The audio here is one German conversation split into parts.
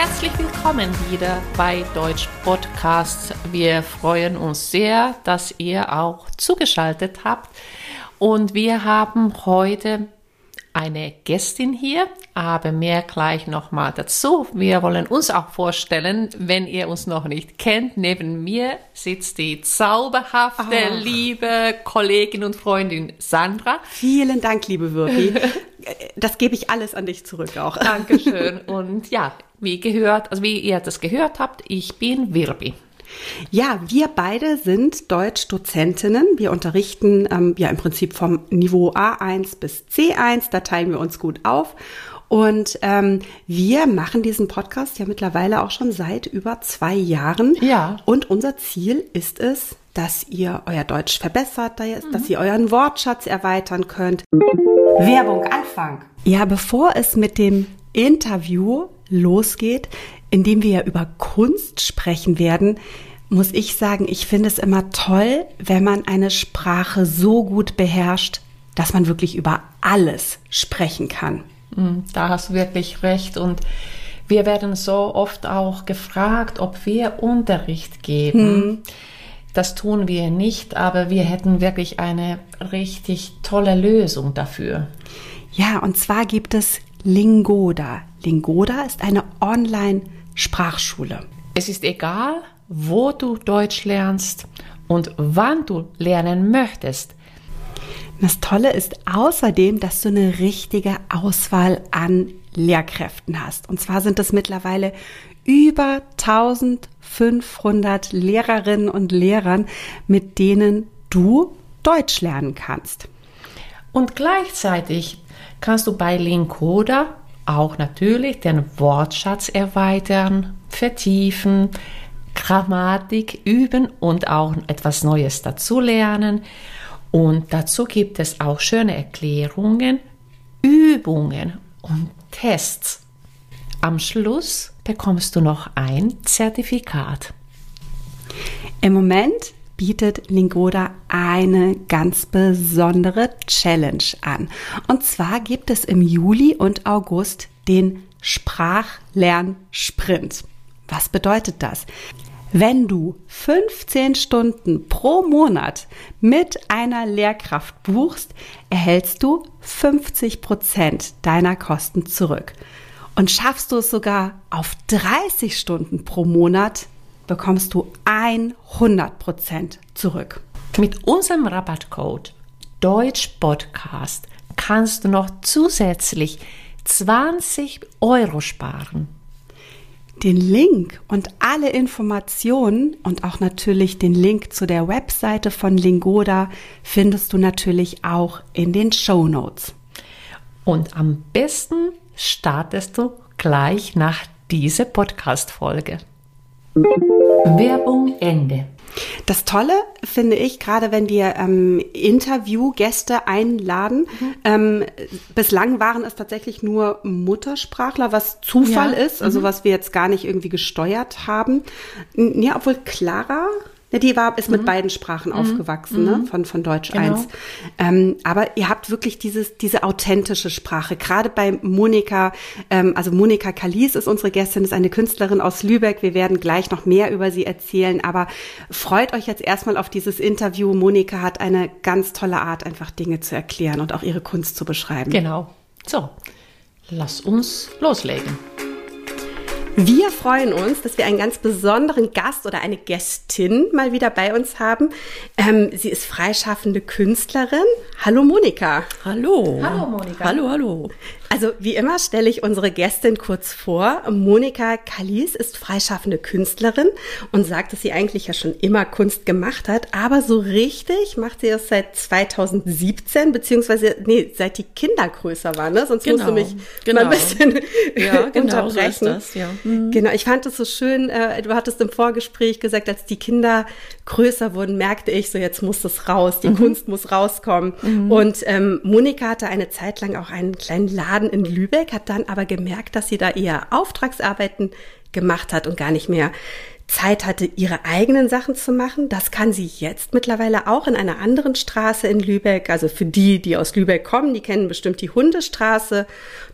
Herzlich willkommen wieder bei Deutsch Podcast. Wir freuen uns sehr, dass ihr auch zugeschaltet habt. Und wir haben heute eine Gästin hier, aber mehr gleich nochmal dazu. Wir wollen uns auch vorstellen, wenn ihr uns noch nicht kennt, neben mir sitzt die zauberhafte, oh. liebe Kollegin und Freundin Sandra. Vielen Dank, liebe Wirki. das gebe ich alles an dich zurück auch. Dankeschön. Und ja, wie gehört, also wie ihr das gehört habt, ich bin Wirbi. Ja, wir beide sind Deutsch-Dozentinnen. Wir unterrichten ähm, ja im Prinzip vom Niveau A1 bis C1. Da teilen wir uns gut auf. Und ähm, wir machen diesen Podcast ja mittlerweile auch schon seit über zwei Jahren. Ja. Und unser Ziel ist es, dass ihr euer Deutsch verbessert, dass mhm. ihr euren Wortschatz erweitern könnt. Werbung, Anfang. Ja, bevor es mit dem Interview losgeht, in dem wir ja über Kunst sprechen werden, muss ich sagen, ich finde es immer toll, wenn man eine Sprache so gut beherrscht, dass man wirklich über alles sprechen kann. Hm, da hast du wirklich recht. Und wir werden so oft auch gefragt, ob wir Unterricht geben. Hm. Das tun wir nicht, aber wir hätten wirklich eine richtig tolle Lösung dafür. Ja, und zwar gibt es Lingoda. Lingoda ist eine Online-Sprachschule. Es ist egal, wo du Deutsch lernst und wann du lernen möchtest. Das Tolle ist außerdem, dass du eine richtige Auswahl an Lehrkräften hast. Und zwar sind es mittlerweile über 1500 Lehrerinnen und Lehrern, mit denen du Deutsch lernen kannst. Und gleichzeitig kannst du bei Linkoda auch natürlich den Wortschatz erweitern, vertiefen, Grammatik üben und auch etwas Neues dazulernen. Und dazu gibt es auch schöne Erklärungen, Übungen und Tests. Am Schluss bekommst du noch ein Zertifikat. Im Moment bietet Lingoda eine ganz besondere Challenge an. Und zwar gibt es im Juli und August den Sprachlernsprint. Was bedeutet das? Wenn du 15 Stunden pro Monat mit einer Lehrkraft buchst, erhältst du 50 Prozent deiner Kosten zurück. Und schaffst du es sogar auf 30 Stunden pro Monat, bekommst du 100 Prozent zurück. Mit unserem Rabattcode Deutsch Podcast kannst du noch zusätzlich 20 Euro sparen. Den Link und alle Informationen und auch natürlich den Link zu der Webseite von Lingoda findest du natürlich auch in den Show Notes. Und am besten startest du gleich nach dieser Podcast-Folge. Werbung Ende. Das Tolle finde ich, gerade wenn wir ähm, Interviewgäste einladen, mhm. ähm, bislang waren es tatsächlich nur Muttersprachler, was Zufall ja. ist, also mhm. was wir jetzt gar nicht irgendwie gesteuert haben. Ja, obwohl Clara die war, ist mit mhm. beiden Sprachen mhm. aufgewachsen, ne? Mhm. von, von Deutsch genau. 1. Ähm, aber ihr habt wirklich dieses, diese authentische Sprache. Gerade bei Monika, ähm, also Monika Kalis ist unsere Gästin, ist eine Künstlerin aus Lübeck. Wir werden gleich noch mehr über sie erzählen. Aber freut euch jetzt erstmal auf dieses Interview. Monika hat eine ganz tolle Art, einfach Dinge zu erklären und auch ihre Kunst zu beschreiben. Genau. So, lass uns loslegen. Wir freuen uns, dass wir einen ganz besonderen Gast oder eine Gästin mal wieder bei uns haben. Ähm, sie ist freischaffende Künstlerin. Hallo Monika. Hallo. Hallo Monika. Hallo, hallo. Also wie immer stelle ich unsere Gästin kurz vor. Monika Kalis ist freischaffende Künstlerin und sagt, dass sie eigentlich ja schon immer Kunst gemacht hat, aber so richtig macht sie das seit 2017, beziehungsweise nee, seit die Kinder größer waren, ne? Sonst genau, musst du mich genau. mal ein bisschen ja, genau, unterbrechen. So das, ja. mhm. Genau, ich fand es so schön, äh, du hattest im Vorgespräch gesagt, als die Kinder größer wurden, merkte ich so, jetzt muss das raus, die mhm. Kunst muss rauskommen. Mhm. Und ähm, Monika hatte eine Zeit lang auch einen kleinen Laden Laden in Lübeck, hat dann aber gemerkt, dass sie da eher Auftragsarbeiten gemacht hat und gar nicht mehr Zeit hatte, ihre eigenen Sachen zu machen. Das kann sie jetzt mittlerweile auch in einer anderen Straße in Lübeck. Also für die, die aus Lübeck kommen, die kennen bestimmt die Hundestraße.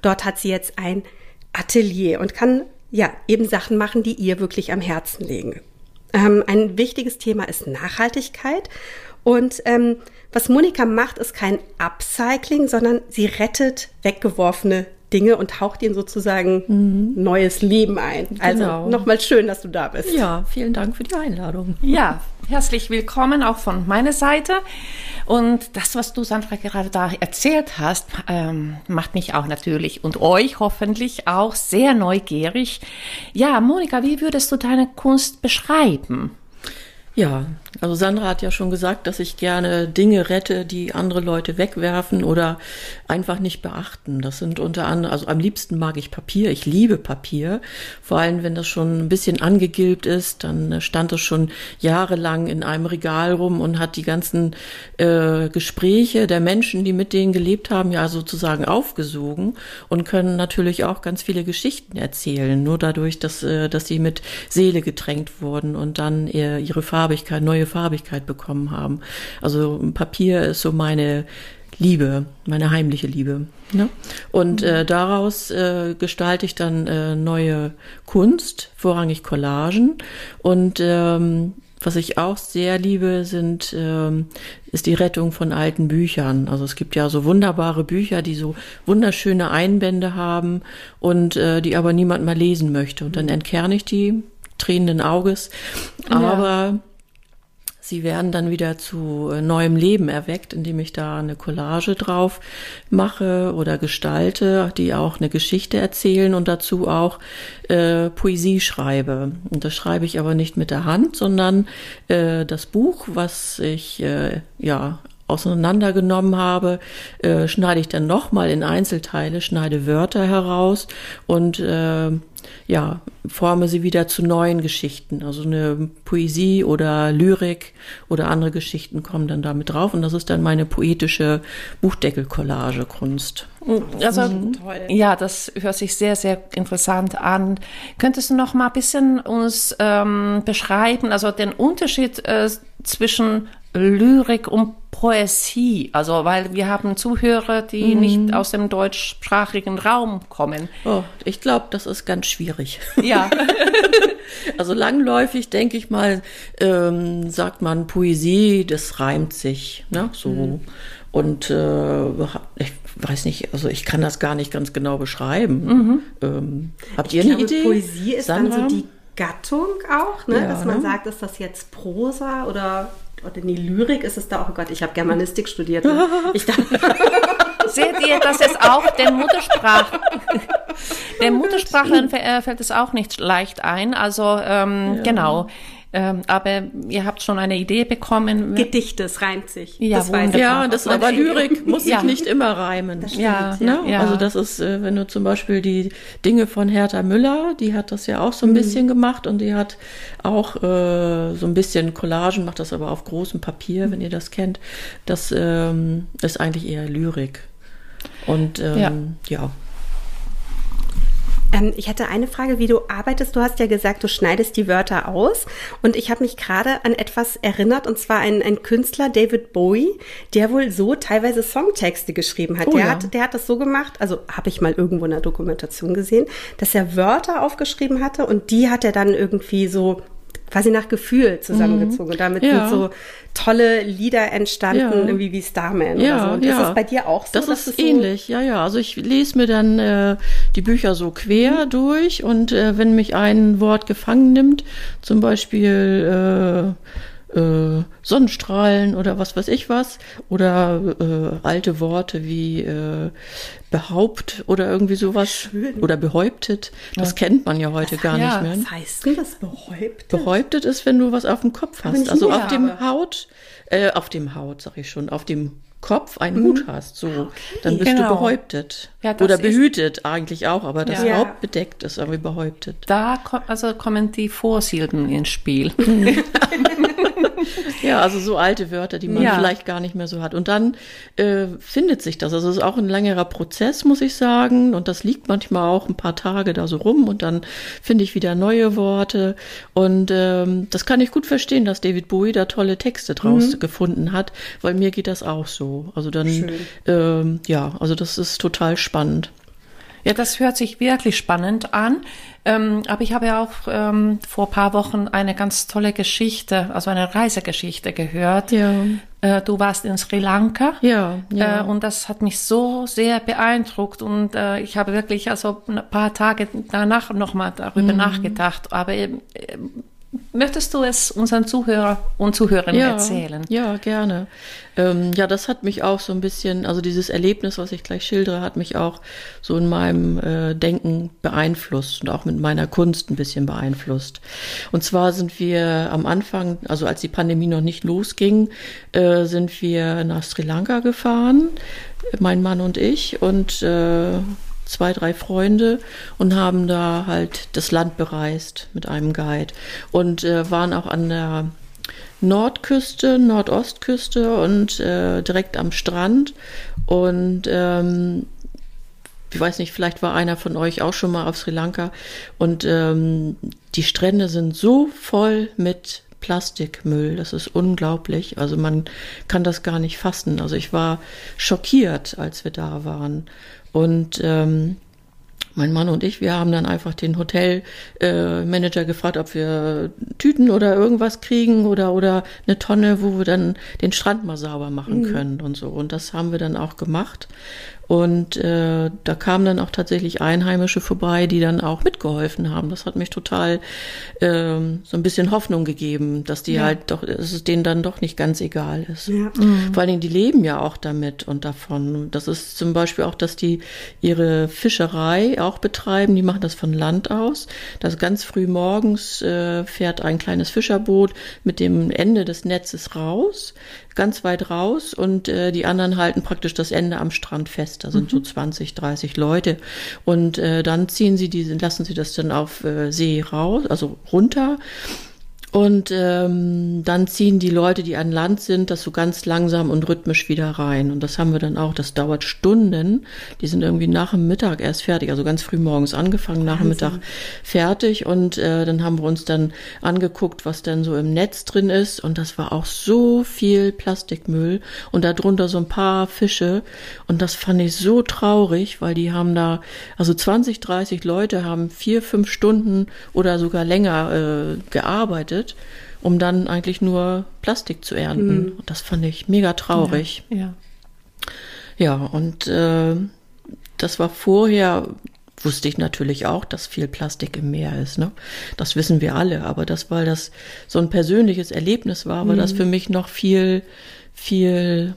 Dort hat sie jetzt ein Atelier und kann ja, eben Sachen machen, die ihr wirklich am Herzen liegen. Ähm, ein wichtiges Thema ist Nachhaltigkeit. Und ähm, was Monika macht, ist kein Upcycling, sondern sie rettet weggeworfene Dinge und taucht ihnen sozusagen mhm. neues Leben ein. Also genau. nochmal schön, dass du da bist. Ja, vielen Dank für die Einladung. Ja, herzlich willkommen auch von meiner Seite. Und das, was du, Sandra, gerade da erzählt hast, ähm, macht mich auch natürlich und euch hoffentlich auch sehr neugierig. Ja, Monika, wie würdest du deine Kunst beschreiben? Ja, also Sandra hat ja schon gesagt, dass ich gerne Dinge rette, die andere Leute wegwerfen oder einfach nicht beachten. Das sind unter anderem, also am liebsten mag ich Papier. Ich liebe Papier. Vor allem, wenn das schon ein bisschen angegilbt ist, dann stand es schon jahrelang in einem Regal rum und hat die ganzen äh, Gespräche der Menschen, die mit denen gelebt haben, ja sozusagen aufgesogen und können natürlich auch ganz viele Geschichten erzählen. Nur dadurch, dass, äh, dass sie mit Seele getränkt wurden und dann äh, ihre Farbigkeit, neue Farbigkeit bekommen haben. Also Papier ist so meine Liebe, meine heimliche Liebe. Ne? Und äh, daraus äh, gestalte ich dann äh, neue Kunst, vorrangig Collagen. Und ähm, was ich auch sehr liebe, sind, ähm, ist die Rettung von alten Büchern. Also es gibt ja so wunderbare Bücher, die so wunderschöne Einbände haben und äh, die aber niemand mal lesen möchte. Und dann entkerne ich die tränenden Auges. Aber ja. Sie werden dann wieder zu äh, neuem Leben erweckt, indem ich da eine Collage drauf mache oder gestalte, die auch eine Geschichte erzählen und dazu auch äh, Poesie schreibe. Und das schreibe ich aber nicht mit der Hand, sondern äh, das Buch, was ich äh, ja auseinandergenommen habe, äh, schneide ich dann nochmal in Einzelteile, schneide Wörter heraus und äh, ja, forme sie wieder zu neuen Geschichten. Also eine Poesie oder Lyrik oder andere Geschichten kommen dann damit drauf und das ist dann meine poetische Buchdeckel-Collage-Kunst. Also, mhm. ja, das hört sich sehr, sehr interessant an. Könntest du noch mal ein bisschen uns ähm, beschreiben, also den Unterschied äh, zwischen Lyrik und Poesie, also weil wir haben Zuhörer, die mhm. nicht aus dem deutschsprachigen Raum kommen. Oh, ich glaube, das ist ganz schwierig. Ja. also langläufig denke ich mal, ähm, sagt man Poesie, das reimt sich, ne? So. Mhm. Und äh, ich weiß nicht, also ich kann das gar nicht ganz genau beschreiben. Mhm. Ähm, habt ihr ich eine glaube, Idee? Poesie ist Sandra? dann so die Gattung auch, ne? Ja, dass man ne? sagt, ist das jetzt Prosa oder oder die Lyrik ist es da auch, oh Gott, ich habe Germanistik studiert. Ne? Ich Seht ihr, das ist auch der Muttersprach. Der Muttersprachlern äh, fällt es auch nicht leicht ein. Also ähm, ja. genau. Ähm, aber ihr habt schon eine Idee bekommen. Gedichte, es reimt sich. Ja, das weiß ja das aber Lyrik muss sich ja. nicht immer reimen. Das ja, ne? ja, Also das ist, äh, wenn du zum Beispiel die Dinge von Hertha Müller, die hat das ja auch so ein mhm. bisschen gemacht und die hat auch äh, so ein bisschen Collagen, macht das aber auf großem Papier, mhm. wenn ihr das kennt. Das ähm, ist eigentlich eher Lyrik. Und ähm, ja. ja. Ähm, ich hatte eine Frage, wie du arbeitest. Du hast ja gesagt, du schneidest die Wörter aus. Und ich habe mich gerade an etwas erinnert, und zwar ein, ein Künstler, David Bowie, der wohl so teilweise Songtexte geschrieben hat. Oh, der, ja. hat der hat das so gemacht, also habe ich mal irgendwo in der Dokumentation gesehen, dass er Wörter aufgeschrieben hatte und die hat er dann irgendwie so quasi nach Gefühl zusammengezogen. Und damit ja. sind so tolle Lieder entstanden, ja. irgendwie wie Starman ja, oder so. Und ja. ist es bei dir auch so? Das ist ähnlich, so ja, ja. Also ich lese mir dann äh, die Bücher so quer mhm. durch und äh, wenn mich ein Wort gefangen nimmt, zum Beispiel äh, äh, Sonnenstrahlen oder was weiß ich was oder äh, alte Worte wie äh, behaupt oder irgendwie sowas Schön. oder behäuptet. Das ja. kennt man ja heute was, gar ja, nicht mehr. Was heißt denn das behäuptet? Behäuptet ist, wenn du was auf dem Kopf hast, also auf dem Haut, äh, auf dem Haut, sag ich schon, auf dem Kopf einen mhm. Hut hast, so, okay. dann bist genau. du behäuptet. Ja, Oder behütet eigentlich auch, aber das ja. Haupt bedeckt ist aber behäuptet. Da also kommen die Vorsilben ins Spiel. ja, also so alte Wörter, die man ja. vielleicht gar nicht mehr so hat. Und dann äh, findet sich das. Also es ist auch ein längerer Prozess, muss ich sagen. Und das liegt manchmal auch ein paar Tage da so rum und dann finde ich wieder neue Worte. Und ähm, das kann ich gut verstehen, dass David Bowie da tolle Texte draus mhm. gefunden hat, weil mir geht das auch so. Also dann, ähm, ja, also das ist total spannend. Ja, das hört sich wirklich spannend an. Ähm, aber ich habe ja auch ähm, vor paar Wochen eine ganz tolle Geschichte, also eine Reisegeschichte gehört. Ja. Äh, du warst in Sri Lanka. Ja, ja. Äh, und das hat mich so sehr beeindruckt. Und äh, ich habe wirklich also ein paar Tage danach nochmal darüber Mhm. nachgedacht. Aber äh, möchtest du es unseren Zuhörer und Zuhörern ja, erzählen? Ja, gerne. Ähm, ja, das hat mich auch so ein bisschen, also dieses Erlebnis, was ich gleich schildere, hat mich auch so in meinem äh, Denken beeinflusst und auch mit meiner Kunst ein bisschen beeinflusst. Und zwar sind wir am Anfang, also als die Pandemie noch nicht losging, äh, sind wir nach Sri Lanka gefahren, mein Mann und ich und äh, zwei, drei Freunde und haben da halt das Land bereist mit einem Guide und äh, waren auch an der Nordküste, Nordostküste und äh, direkt am Strand. Und ähm, ich weiß nicht, vielleicht war einer von euch auch schon mal auf Sri Lanka. Und ähm, die Strände sind so voll mit Plastikmüll. Das ist unglaublich. Also man kann das gar nicht fassen. Also ich war schockiert, als wir da waren. Und ähm, mein Mann und ich, wir haben dann einfach den Hotelmanager äh, gefragt, ob wir Tüten oder irgendwas kriegen oder, oder eine Tonne, wo wir dann den Strand mal sauber machen können und so. Und das haben wir dann auch gemacht. Und äh, da kamen dann auch tatsächlich Einheimische vorbei, die dann auch mitgeholfen haben. Das hat mich total ähm, so ein bisschen Hoffnung gegeben, dass die Ja. halt doch, dass es denen dann doch nicht ganz egal ist. Ja. Vor allen Dingen, die leben ja auch damit und davon. Das ist zum Beispiel auch, dass die ihre Fischerei auch betreiben. Die machen das von Land aus. Das ganz früh morgens äh, fährt ein kleines Fischerboot mit dem Ende des Netzes raus, ganz weit raus und äh, die anderen halten praktisch das Ende am Strand fest. Da sind so 20, 30 Leute. Und äh, dann ziehen sie diese, lassen sie das dann auf äh, See raus, also runter und ähm, dann ziehen die Leute, die an Land sind, das so ganz langsam und rhythmisch wieder rein. Und das haben wir dann auch. Das dauert Stunden. Die sind irgendwie nach dem Mittag erst fertig. Also ganz früh morgens angefangen, nach dem Mittag fertig. Und äh, dann haben wir uns dann angeguckt, was dann so im Netz drin ist. Und das war auch so viel Plastikmüll. Und darunter so ein paar Fische. Und das fand ich so traurig, weil die haben da, also 20, 30 Leute haben vier, fünf Stunden oder sogar länger äh, gearbeitet, um dann eigentlich nur Plastik zu ernten. Und das fand ich mega traurig. Ja. Ja, und äh, das war vorher, wusste ich natürlich auch, dass viel Plastik im Meer ist. Ne? Das wissen wir alle. Aber das, weil das so ein persönliches Erlebnis war, war das für mich noch viel, viel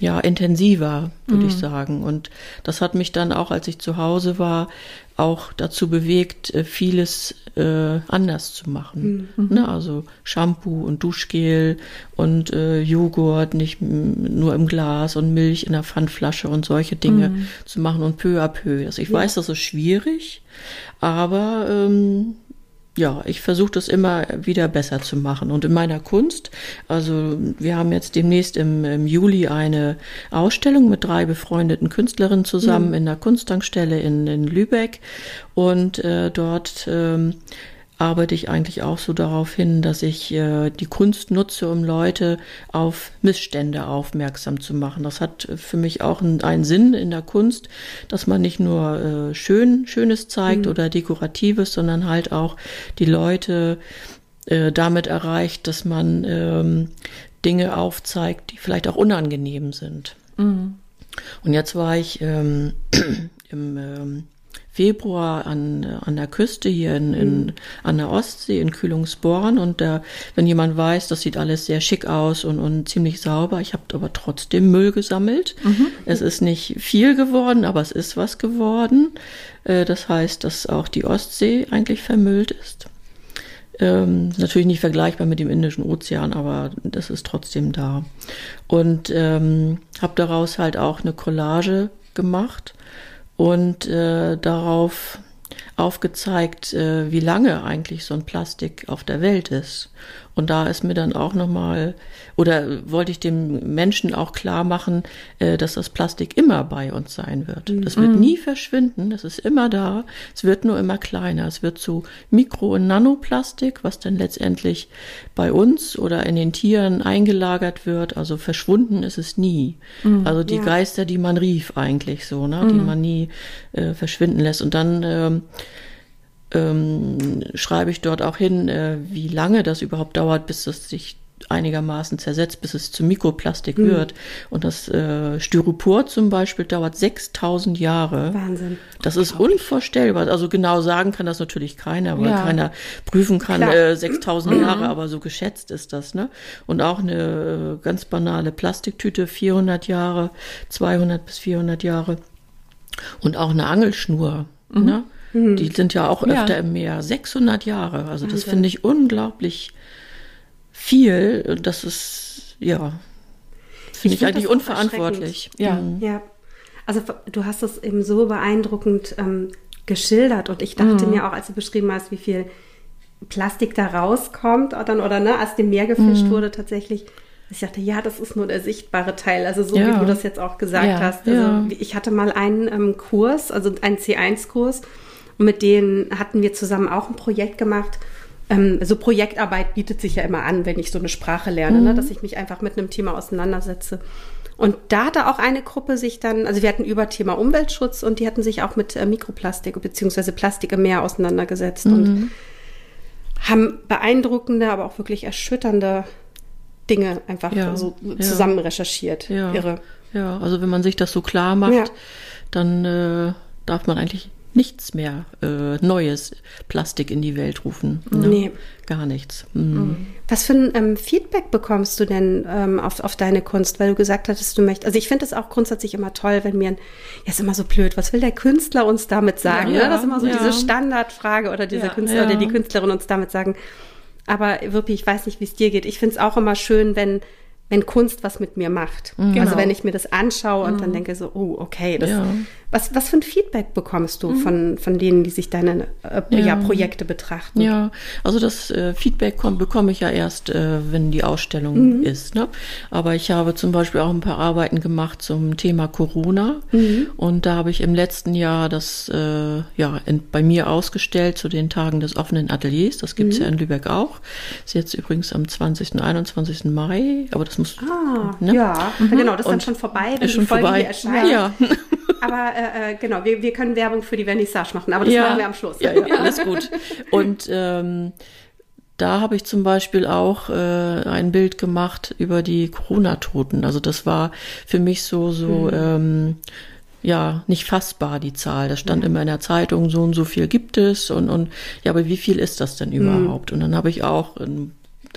ja, intensiver, würde ich sagen. Und das hat mich dann auch, als ich zu Hause war, auch dazu bewegt, äh, vieles äh, anders zu machen. Ne? Also Shampoo und Duschgel und äh, Joghurt nicht nur im Glas und Milch in der Pfandflasche und solche Dinge zu machen und peu à peu. Also ich weiß, das ist schwierig, aber ähm, ja, ich versuche das immer wieder besser zu machen. Und in meiner Kunst, also wir haben jetzt demnächst im, im Juli eine Ausstellung mit drei befreundeten Künstlerinnen zusammen in der Kunsttankstelle in, in Lübeck. Und äh, dort ähm, arbeite ich eigentlich auch so darauf hin, dass ich äh, die Kunst nutze, um Leute auf Missstände aufmerksam zu machen. Das hat für mich auch einen, einen Sinn in der Kunst, dass man nicht nur äh, schön Schönes zeigt oder Dekoratives, sondern halt auch die Leute äh, damit erreicht, dass man ähm, Dinge aufzeigt, die vielleicht auch unangenehm sind. Und jetzt war ich ähm, im ähm, Februar an, an der Küste hier in, in, an der Ostsee in Kühlungsborn und da, wenn jemand weiß, das sieht alles sehr schick aus und, und ziemlich sauber. Ich habe aber trotzdem Müll gesammelt. Es ist nicht viel geworden, aber es ist was geworden. Äh, das heißt, dass auch die Ostsee eigentlich vermüllt ist. Ähm, natürlich nicht vergleichbar mit dem Indischen Ozean, aber das ist trotzdem da. Und ähm, habe daraus halt auch eine Collage gemacht und äh, darauf aufgezeigt, äh, wie lange eigentlich so ein Plastik auf der Welt ist. Und da ist mir dann auch nochmal, oder wollte ich dem Menschen auch klar machen, äh, dass das Plastik immer bei uns sein wird. Das wird nie verschwinden, das ist immer da, es wird nur immer kleiner. Es wird zu Mikro- und Nanoplastik, was dann letztendlich bei uns oder in den Tieren eingelagert wird. Also verschwunden ist es nie. Also die Ja. Geister, die man rief eigentlich so, ne? die man nie äh, verschwinden lässt. Und dann ähm, ähm, schreibe ich dort auch hin, äh, wie lange das überhaupt dauert, bis es sich einigermaßen zersetzt, bis es zu Mikroplastik wird. Und das äh, Styropor zum Beispiel dauert 6000 Jahre. Wahnsinn. Das ist unvorstellbar. Also genau sagen kann das natürlich keiner, weil Ja. keiner prüfen kann, Klar. äh, 6000 Jahre, aber so geschätzt ist das. Ne? Und auch eine äh, ganz banale Plastiktüte, 400 Jahre, 200 bis 400 Jahre. Und auch eine Angelschnur. Ne? Die sind ja auch Ja. öfter im Meer. 600 Jahre. Also das finde ich unglaublich viel. Das ist, ja, finde ich, find eigentlich das unverantwortlich. Ja. Mhm. Ja, also du hast es eben so beeindruckend ähm, geschildert und ich dachte mir auch, als du beschrieben hast, wie viel Plastik da rauskommt dann oder ne, als dem Meer gefischt wurde tatsächlich. Ich dachte, ja, das ist nur der sichtbare Teil. Also so Ja. wie du das jetzt auch gesagt Ja, hast. Also ja. ich hatte mal einen ähm, Kurs, also einen C1-Kurs und mit denen hatten wir zusammen auch ein Projekt gemacht. Ähm, so Projektarbeit bietet sich ja immer an, wenn ich so eine Sprache lerne, ne, dass ich mich einfach mit einem Thema auseinandersetze. Und da hatte auch eine Gruppe sich dann, also wir hatten über Thema Umweltschutz und die hatten sich auch mit äh, Mikroplastik bzw. Plastik im Meer auseinandergesetzt und haben beeindruckende, aber auch wirklich erschütternde Dinge einfach Ja, so ja. zusammen recherchiert. Ja. Irre. Ja, also wenn man sich das so klar macht, Ja. dann äh, darf man eigentlich nichts mehr äh, Neues Plastik in die Welt rufen. Ne? Nee. Gar nichts. Mhm. Was für ein ähm, Feedback bekommst du denn ähm, auf, auf deine Kunst, weil du gesagt hattest, du möchtest, also ich finde es auch grundsätzlich immer toll, wenn mir ein, ja ist immer so blöd, was will der Künstler uns damit sagen? Ja, ne? Das ist immer so ja. diese Standardfrage oder dieser Ja, Künstler oder die Künstlerin uns damit sagen. Aber wirklich, ich weiß nicht, wie es dir geht. Ich finde es auch immer schön, wenn wenn Kunst was mit mir macht. Also Genau. wenn ich mir das anschaue und dann denke so, oh, okay, das, Ja. Was, was für ein Feedback bekommst du von, von denen, die sich deine äh, ja. Ja. Projekte betrachten? Ja, also das äh, Feedback kommt, bekomme ich ja erst, äh, wenn die Ausstellung ist. Ne? Aber ich habe zum Beispiel auch ein paar Arbeiten gemacht zum Thema Corona. Und da habe ich im letzten Jahr das äh, ja, in, bei mir ausgestellt zu den Tagen des offenen Ateliers. Das gibt's ja in Lübeck auch. Ist jetzt übrigens am 20. und 21. Mai. Aber das muss. Ah, ne? ja, genau, das ist dann schon vorbei, wenn Ist die schon Folge vorbei. erscheint. Ja. Aber äh, äh, genau, wir, wir können Werbung für die Vernissage machen, aber das ja, machen wir am Schluss. Ja, ja, alles gut. Und ähm, da habe ich zum Beispiel auch äh, ein Bild gemacht über die Corona-Toten. Also das war für mich so, so ähm, ja, nicht fassbar, die Zahl. Das stand immer in der Zeitung, so und so viel gibt es und, und ja, aber wie viel ist das denn überhaupt? Und dann habe ich auch einen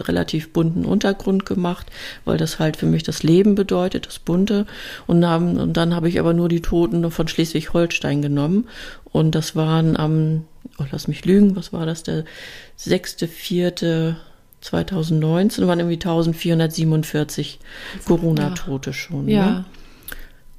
relativ bunten Untergrund gemacht, weil das halt für mich das Leben bedeutet, das Bunte. Und, haben, und dann habe ich aber nur die Toten von Schleswig-Holstein genommen. Und das waren am, oh, lass mich lügen, was war das, der 6.4.2019, waren irgendwie 1447 Corona-Tote schon. Ja. Ne?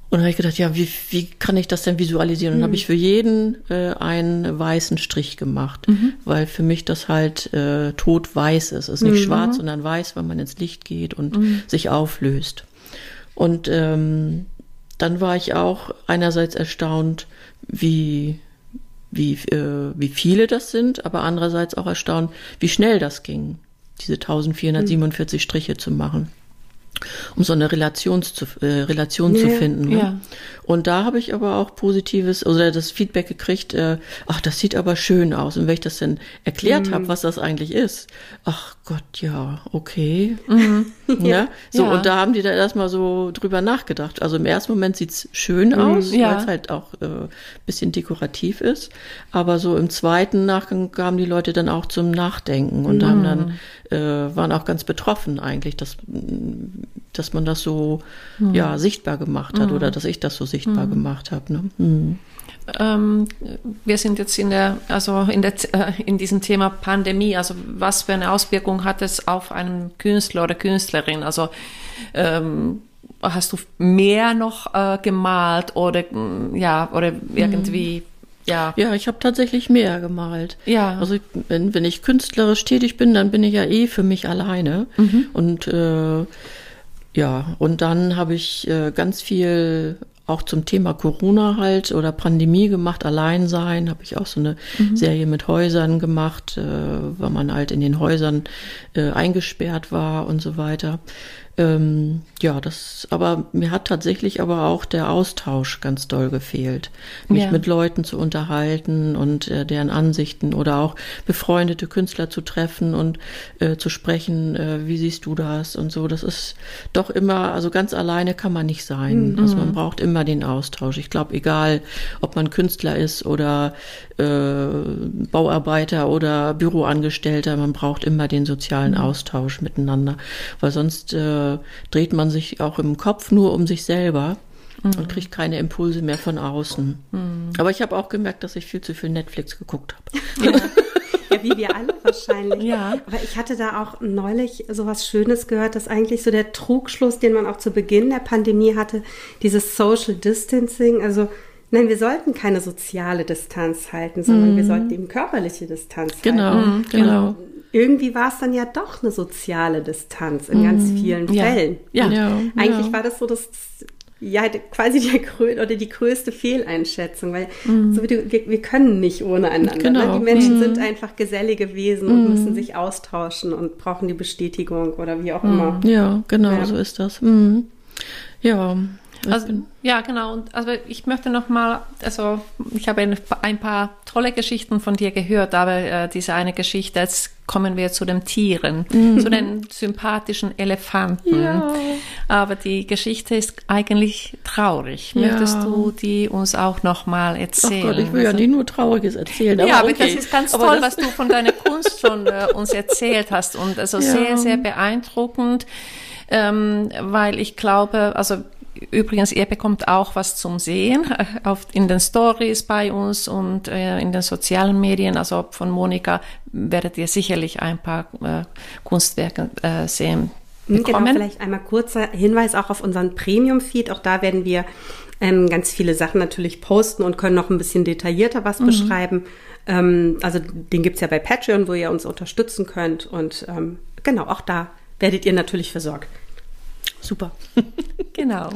Und dann habe ich gedacht, ja, wie, wie kann ich das denn visualisieren? Und dann habe ich für jeden äh, einen weißen Strich gemacht, weil für mich das halt äh, tot weiß ist. Es ist nicht schwarz, sondern weiß, wenn man ins Licht geht und sich auflöst. Und ähm, dann war ich auch einerseits erstaunt, wie, wie, äh, wie viele das sind, aber andererseits auch erstaunt, wie schnell das ging, diese 1447 Striche zu machen um so eine Relation zu, äh, Relation zu Ja, finden. Ne? ja. Und da habe ich aber auch positives oder das Feedback gekriegt, äh, ach, das sieht aber schön aus. Und wenn ich das dann erklärt habe, was das eigentlich ist, ach Gott, ja, okay. ja, so, Ja. und da haben die da erstmal so drüber nachgedacht. Also im ersten Moment sieht's schön aus, ja. weil es halt auch äh, bisschen dekorativ ist. Aber so im zweiten Nachgang kamen die Leute dann auch zum Nachdenken und haben dann, äh, waren auch ganz betroffen eigentlich, dass, dass man das so ja, sichtbar gemacht hat oder dass ich das so sichtbar gemacht habe. Ne? Mhm. Ähm, wir sind jetzt in der, also in der, äh, in diesem Thema Pandemie. Also was für eine Auswirkung hat es auf einen Künstler oder Künstlerin? Also ähm, hast du mehr noch äh, gemalt oder mm, ja oder irgendwie ja. Ja, ich habe tatsächlich mehr gemalt. Ja. Also wenn, wenn ich künstlerisch tätig bin, dann bin ich ja eh für mich alleine. Mhm. Und äh, ja, und dann habe ich äh, ganz viel auch zum Thema Corona halt oder Pandemie gemacht, Alleinsein, habe ich auch so eine mhm. Serie mit Häusern gemacht, äh, weil man halt in den Häusern äh, eingesperrt war und so weiter. Ähm, ja, das, aber mir hat tatsächlich aber auch der Austausch ganz doll gefehlt, mich ja. mit Leuten zu unterhalten und äh, deren Ansichten oder auch befreundete Künstler zu treffen und äh, zu sprechen, äh, wie siehst du das und so. Das ist doch immer, also ganz alleine kann man nicht sein. Mhm. Also man braucht immer den Austausch. Ich glaube, egal, ob man Künstler ist oder äh, Bauarbeiter oder Büroangestellter, man braucht immer den sozialen mhm. Austausch miteinander, weil sonst äh, dreht man sich auch im Kopf nur um sich selber mhm. und kriegt keine Impulse mehr von außen. Mhm. Aber ich habe auch gemerkt, dass ich viel zu viel Netflix geguckt habe. Ja. ja, wie wir alle wahrscheinlich. Ja. Aber ich hatte da auch neulich so was Schönes gehört, dass eigentlich so der Trugschluss, den man auch zu Beginn der Pandemie hatte, dieses Social Distancing, also Nein, wir sollten keine soziale Distanz halten, sondern mm. wir sollten eben körperliche Distanz genau, halten. Genau, genau irgendwie war es dann ja doch eine soziale Distanz in ganz mhm. vielen ja. Fällen. Ja. ja. Eigentlich ja. war das so das ja quasi die, oder die größte Fehleinschätzung, weil mhm. so wie du, wir, wir, können nicht ohne einander. Ne? Genau. Ne? Die Menschen mhm. sind einfach gesellige Wesen und mhm. müssen sich austauschen und brauchen die Bestätigung oder wie auch mhm. immer. Ja, genau, so ist das. Mhm. Ja. Also, ja, genau. Und also ich möchte noch mal, also ich habe ein, paar tolle Geschichten von dir gehört, aber äh, diese eine Geschichte, jetzt kommen wir zu den Tieren, mhm. zu den sympathischen Elefanten. Ja. Aber die Geschichte ist eigentlich traurig. Ja. Möchtest du die uns auch noch mal erzählen? Gott, ich will ja also nicht nur Trauriges erzählen. Aber ja, aber okay. das ist ganz aber toll, was du von deiner Kunst schon äh, uns erzählt hast und also ja. sehr, sehr beeindruckend. Ähm, weil ich glaube, also Übrigens, ihr bekommt auch was zum Sehen auf, in den Stories bei uns und äh, in den sozialen Medien. Also von Monika werdet ihr sicherlich ein paar äh, Kunstwerke äh, sehen. Hm, genau, bekommen. Genau, vielleicht einmal kurzer Hinweis auch auf unseren Premium-Feed. Auch da werden wir ähm, ganz viele Sachen natürlich posten und können noch ein bisschen detaillierter was mhm. beschreiben. Ähm, also den gibt's ja bei Patreon, wo ihr uns unterstützen könnt. Und ähm, genau, auch da werdet ihr natürlich versorgt. Super. genau.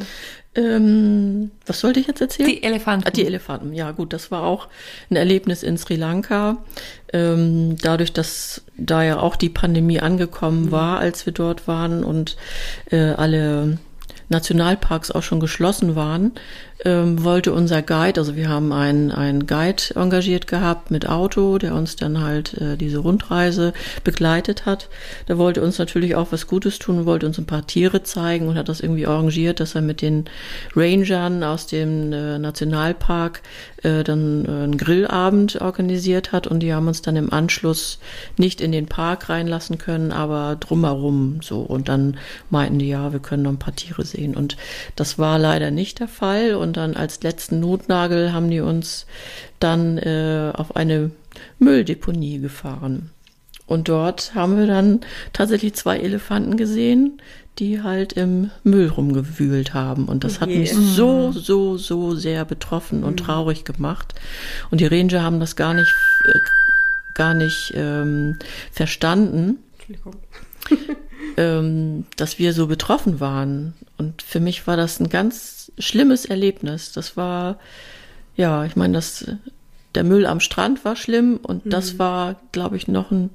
Ähm, was sollte ich jetzt erzählen? Die Elefanten. Ah, die Elefanten, ja gut, das war auch ein Erlebnis in Sri Lanka. Ähm, dadurch, dass da ja auch die Pandemie angekommen mhm. war, als wir dort waren und äh, alle Nationalparks auch schon geschlossen waren, ähm, wollte unser Guide, also wir haben einen, einen Guide engagiert gehabt mit Auto, der uns dann halt äh, diese Rundreise begleitet hat. Der wollte uns natürlich auch was Gutes tun, wollte uns ein paar Tiere zeigen und hat das irgendwie arrangiert, dass er mit den Rangern aus dem äh, Nationalpark äh, dann äh, einen Grillabend organisiert hat und die haben uns dann im Anschluss nicht in den Park reinlassen können, aber drumherum so. Und dann meinten die, ja, wir können noch ein paar Tiere sehen. Und das war leider nicht der Fall und dann als letzten Notnagel haben die uns dann äh, auf eine Mülldeponie gefahren. Und dort haben wir dann tatsächlich zwei Elefanten gesehen, die halt im Müll rumgewühlt haben. Und das hat mich so, so, so sehr betroffen und mhm. traurig gemacht. Und die Ranger haben das gar nicht, äh, gar nicht ähm, verstanden. Ähm, dass wir so betroffen waren. Und für mich war das ein ganz schlimmes Erlebnis. Das war, ja, ich meine, das, der Müll am Strand war schlimm und mhm. das war, glaube ich, noch ein,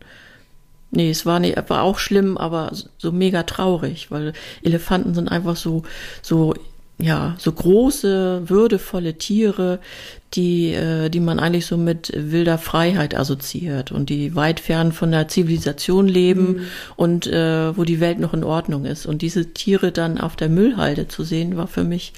nee, es war, nee, war auch schlimm, aber so mega traurig, weil Elefanten sind einfach so, so ja, so große, würdevolle Tiere, die, äh, die man eigentlich so mit wilder Freiheit assoziiert und die weit fern von der Zivilisation leben mhm. und äh, wo die Welt noch in Ordnung ist. Und diese Tiere dann auf der Müllhalde zu sehen, war für mich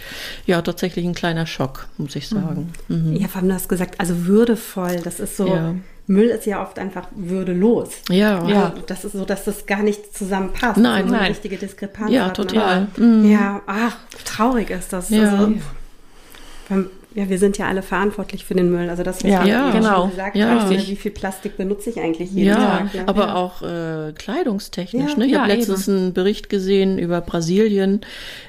ja tatsächlich ein kleiner Schock, muss ich sagen. Mhm. Mhm. Ja, vor allem du hast gesagt, also würdevoll, das ist so. Ja. Müll ist ja oft einfach würdelos. Ja, ja. Das ist so, dass das gar nicht zusammenpasst. Nein, so nein. eine richtige Diskrepanz. Ja, total. Mhm. Ja, ach, traurig ist das. Ja. Also, ja, wir sind ja alle verantwortlich für den Müll. Also das, was Ja, ja, eben genau. schon gesagt Ja. hast, wie viel Plastik benutze ich eigentlich jeden Ja, Tag? ne? aber auch äh, kleidungstechnisch. Ja. ne? Ich Ja, habe letztens einen Bericht gesehen über Brasilien.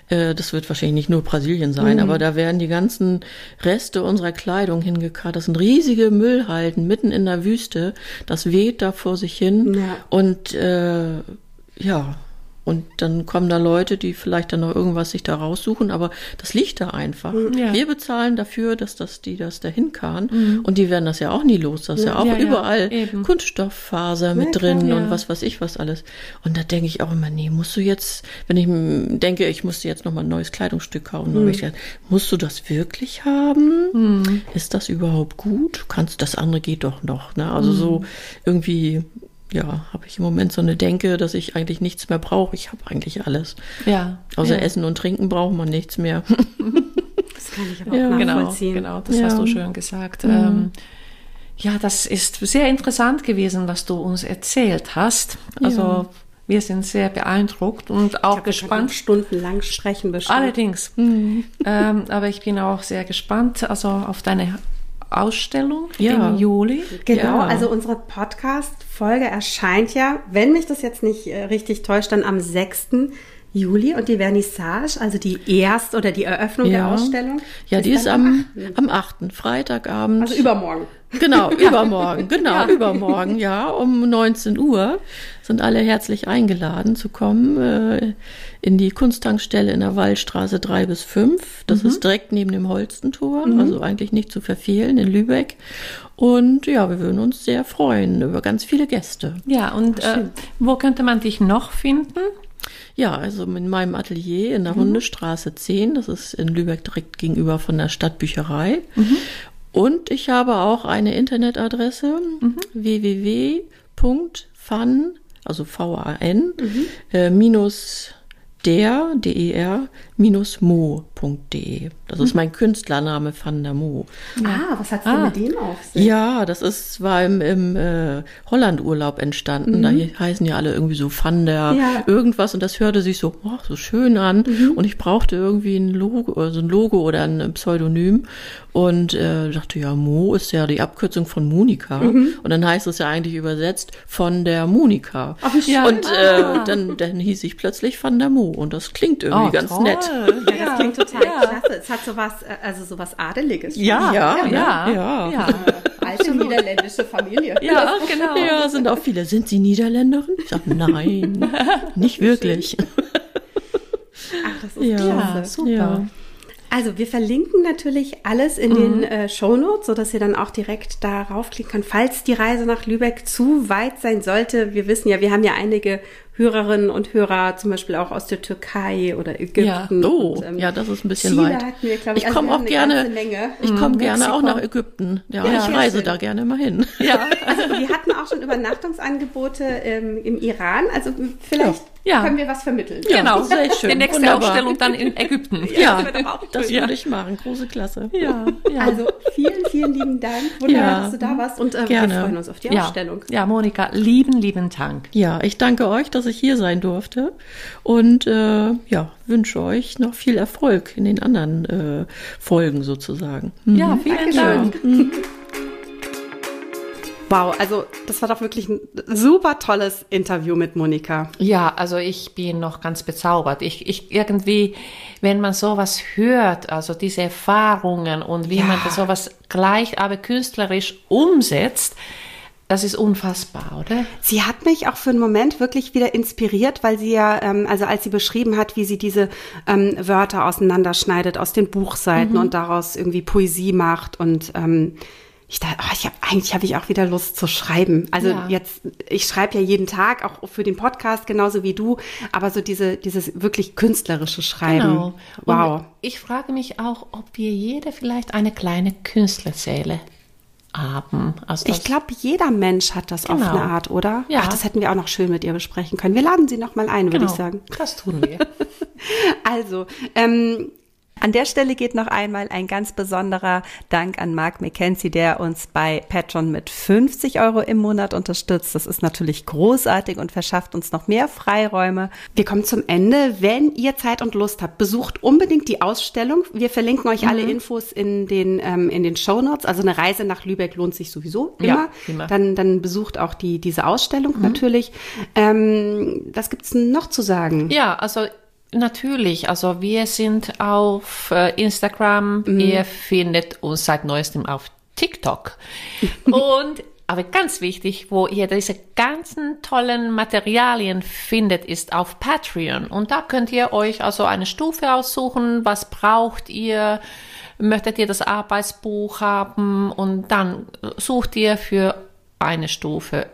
Äh, das wird wahrscheinlich nicht nur Brasilien sein, Mhm. aber da werden die ganzen Reste unserer Kleidung hingekarrt. Das sind riesige Müllhalden mitten in der Wüste. Das weht da vor sich hin. Ja. Und äh, ja. Und dann kommen da Leute, die vielleicht dann noch irgendwas sich da raussuchen, aber das liegt da einfach. Ja. Wir bezahlen dafür, dass das, die das dahin karren. Und die werden das ja auch nie los. Das ist ja auch Ja, ja, überall eben. Kunststofffaser mit Ja, drin ja. und was weiß ich was alles. Und da denke ich auch immer, nee, musst du jetzt, wenn ich denke, ich musste jetzt noch mal ein neues Kleidungsstück kaufen, habe ich musst du das wirklich haben? Ist das überhaupt gut? Kannst das andere geht doch noch, ne? Also so irgendwie ja, habe ich im Moment so eine Denke, dass ich eigentlich nichts mehr brauche. Ich habe eigentlich alles. Ja. Außer ja. Essen und Trinken braucht man nichts mehr. das kann ich aber Ja. auch Genau, nachvollziehen. genau, das Ja. hast du schön gesagt. Ähm, ja, das ist sehr interessant gewesen, was du uns erzählt hast. Also Ja. wir sind sehr beeindruckt und auch könnten gespannt. noch stundenlang sprechen bestimmt. Allerdings. ähm, aber ich bin auch sehr gespannt, also auf deine Ausstellung Ja. im Juli. Genau, Ja. also unsere Podcast-Folge erscheint ja, wenn mich das jetzt nicht äh, richtig täuscht, dann am 6. Juli und die Vernissage, also die Erst- oder die Eröffnung der Ja. Ausstellung. Ja, die ist am, am 8. Freitagabend. Also übermorgen. Genau, übermorgen, genau, übermorgen, ja, um 19 Uhr sind alle herzlich eingeladen zu kommen äh, in die Kunsttankstelle in der Waldstraße 3 bis 5. Das ist direkt neben dem Holstentor, also eigentlich nicht zu verfehlen in Lübeck. Und ja, wir würden uns sehr freuen über ganz viele Gäste. Ja, und äh, wo könnte man dich noch finden? Ja, also in meinem Atelier in der Hundestraße 10, das ist in Lübeck direkt gegenüber von der Stadtbücherei. Und ich habe auch eine Internetadresse www.fun, also V-A-N, äh, minus der, D-E-R, minus mo.de. Das ist mein Künstlername Van der Mo. Ah, was hat's denn Ah. mit dem auf sich? Ja, das ist, war im, im äh, Holland-Urlaub entstanden. Da hier heißen ja alle irgendwie so Van der Ja. irgendwas und das hörte sich so, oh, so schön an. Und ich brauchte irgendwie ein Logo, also ein Logo oder ein Pseudonym. Und äh, dachte, ja, Mo ist ja die Abkürzung von Monika. Und dann heißt es ja eigentlich übersetzt von der Monika. Ach, schön. Und äh, dann, dann hieß ich plötzlich Van der Mo. Und das klingt irgendwie Oh, ganz toll. nett. Ja, das klingt total klasse. Es hat sowas, äh, also sowas Adeliges. Ja, Ja, ne? ja, Ja. ja. Alte niederländische Familie. Ja, genau. Ja, sind auch viele. Sind Sie Niederländerin? Ich sage, nein, nicht wirklich. Ach, das ist Ja. klasse. Ja, super. Ja. Also wir verlinken natürlich alles in den äh, Shownotes, sodass ihr dann auch direkt darauf klicken könnt, falls die Reise nach Lübeck zu weit sein sollte. Wir wissen ja, wir haben ja einige Hörerinnen und Hörer, zum Beispiel auch aus der Türkei oder Ägypten. Oh, und, ähm, ja, das ist ein bisschen Chile weit. hatten wir, glaub ich. ich Also komme auch gerne, ich komme gerne auch nach Ägypten. Ja, Ja, ich reise schön. da gerne mal hin. Ja. Also wir hatten auch schon Übernachtungsangebote ähm, im Iran. Also vielleicht Ja. können wir was vermitteln. Genau, sehr schön. Die nächste Wunderbar. Ausstellung dann in Ägypten. Ja, auch das Ja. würde ich machen. Große Klasse. ja, ja. Also vielen, vielen lieben Dank. Wunderbar, Ja. dass du da warst und äh, Gerne. wir freuen uns auf die ja. Ausstellung. Ja, Monika, lieben, lieben Dank. Ja, ich danke euch, dass ich hier sein durfte und äh, ja, wünsche euch noch viel Erfolg in den anderen äh, Folgen sozusagen. Hm. Ja, vielen Dankeschön. Dank. Wow, also das war doch wirklich ein super tolles Interview mit Monika. Ja, also ich bin noch ganz bezaubert. Ich, ich irgendwie, wenn man sowas hört, also diese Erfahrungen und wie Ja. man das sowas gleich, aber künstlerisch umsetzt, das ist unfassbar, oder? Sie hat mich auch für einen Moment wirklich wieder inspiriert, weil sie ja, ähm, also als sie beschrieben hat, wie sie diese ähm, Wörter auseinanderschneidet aus den Buchseiten und daraus irgendwie Poesie macht und ähm, ich dachte, oh, ich hab, eigentlich habe ich auch wieder Lust zu schreiben. Also Ja. jetzt, ich schreibe ja jeden Tag, auch für den Podcast, genauso wie du, aber so diese, dieses wirklich künstlerische Schreiben. Genau. Wow. Und ich frage mich auch, ob wir jeder vielleicht eine kleine Künstlerseele haben. Also Ich glaube, jeder Mensch hat das auf Genau. eine Art, oder? Ja. Ach, das hätten wir auch noch schön mit ihr besprechen können. Wir laden sie noch mal ein, würde genau, ich sagen. Das tun wir. Also, ähm, An der Stelle geht noch einmal ein ganz besonderer Dank an Mark McKenzie, der uns bei Patreon mit 50 Euro im Monat unterstützt. Das ist natürlich großartig und verschafft uns noch mehr Freiräume. Wir kommen zum Ende. Wenn ihr Zeit und Lust habt, besucht unbedingt die Ausstellung. Wir verlinken euch mhm. alle Infos in den, ähm, in den Show Notes. Also eine Reise nach Lübeck lohnt sich sowieso immer. Ja, immer. Dann, dann besucht auch die, diese Ausstellung mhm. natürlich. Ähm, was gibt's noch zu sagen? Ja, also Natürlich, also wir sind auf äh, Instagram, mhm. ihr findet uns seit neuestem auf TikTok. Und aber ganz wichtig, wo ihr diese ganzen tollen Materialien findet, ist auf Patreon. Und da könnt ihr euch also eine Stufe aussuchen, was braucht ihr, möchtet ihr das Arbeitsbuch haben und dann sucht ihr für eine Stufe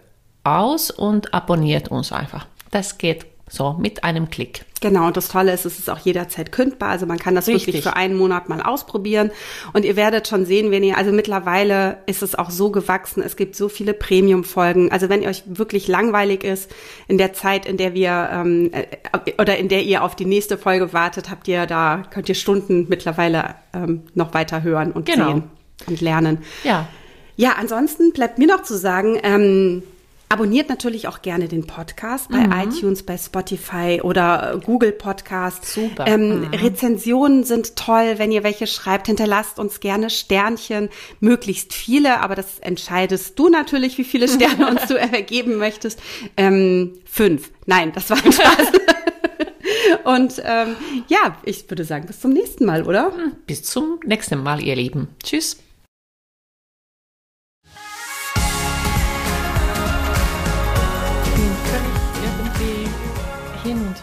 aus und abonniert uns einfach. Das geht so, mit einem Klick. Genau, und das Tolle ist, es ist auch jederzeit kündbar. Also man kann das Richtig. wirklich für einen Monat mal ausprobieren. Und ihr werdet schon sehen, wenn ihr, also mittlerweile ist es auch so gewachsen, es gibt so viele Premium-Folgen. Also wenn ihr euch wirklich langweilig ist, in der Zeit, in der wir ähm, äh, oder in der ihr auf die nächste Folge wartet, habt ihr da, könnt ihr Stunden mittlerweile ähm, noch weiter hören und genau. sehen und lernen. Ja. Ja, ansonsten bleibt mir noch zu sagen, ähm, Abonniert natürlich auch gerne den Podcast bei mhm. iTunes, bei Spotify oder äh, Google Podcast. Super. Ähm, mhm. Rezensionen sind toll, wenn ihr welche schreibt. Hinterlasst uns gerne Sternchen, möglichst viele, aber das entscheidest du natürlich, wie viele Sterne uns du ergeben möchtest. Ähm, fünf. Nein, das war ein Spaß. Und ähm, ja, ich würde sagen, bis zum nächsten Mal, oder? Bis zum nächsten Mal, ihr Lieben. Tschüss.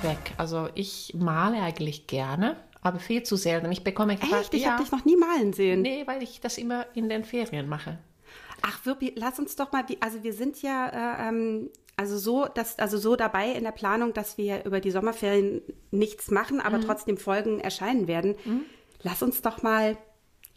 Weg. Also ich male eigentlich gerne, aber viel zu selten. Ich bekomme Echt? Ich ja, habe dich noch nie malen sehen. Nee, weil ich das immer in den Ferien mache. Ach, Wirbi, lass uns doch mal, also wir sind ja äh, ähm, also so, dass, also so dabei in der Planung, dass wir über die Sommerferien nichts machen, aber mhm. trotzdem Folgen erscheinen werden. Mhm. Lass uns doch mal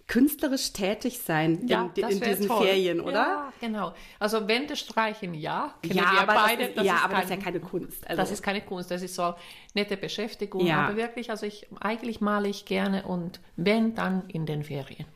künstlerisch tätig sein ja, in, in diesen toll. Ferien, oder? Ja, genau. Also Wände streichen, ja. ja, aber beide. Das ist, ja, aber kein, das ist ja keine Kunst. Also. Das ist keine Kunst, das ist so nette Beschäftigung. Ja. Aber wirklich, also ich, eigentlich male ich gerne und wenn, dann in den Ferien.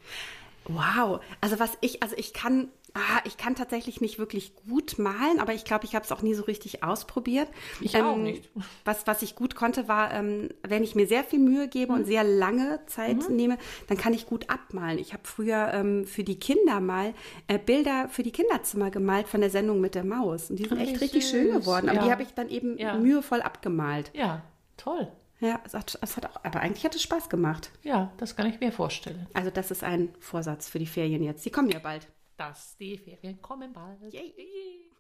Wow. Also was ich, also ich kann Ah, ich kann tatsächlich nicht wirklich gut malen, aber ich glaube, ich habe es auch nie so richtig ausprobiert. Ich ähm, auch nicht. Was, was ich gut konnte, war, ähm, wenn ich mir sehr viel Mühe gebe mhm. und sehr lange Zeit mhm. nehme, dann kann ich gut abmalen. Ich habe früher ähm, für die Kinder mal äh, Bilder für die Kinderzimmer gemalt von der Sendung mit der Maus. Und die sind echt richtig schön geworden. Aber ja. die habe ich dann eben ja. mühevoll abgemalt. Ja, toll. Ja, es hat, es hat auch, aber eigentlich hat es Spaß gemacht. Ja, das kann ich mir vorstellen. Also das ist ein Vorsatz für die Ferien jetzt. Die kommen ja bald dass die Ferien kommen bald. Yay.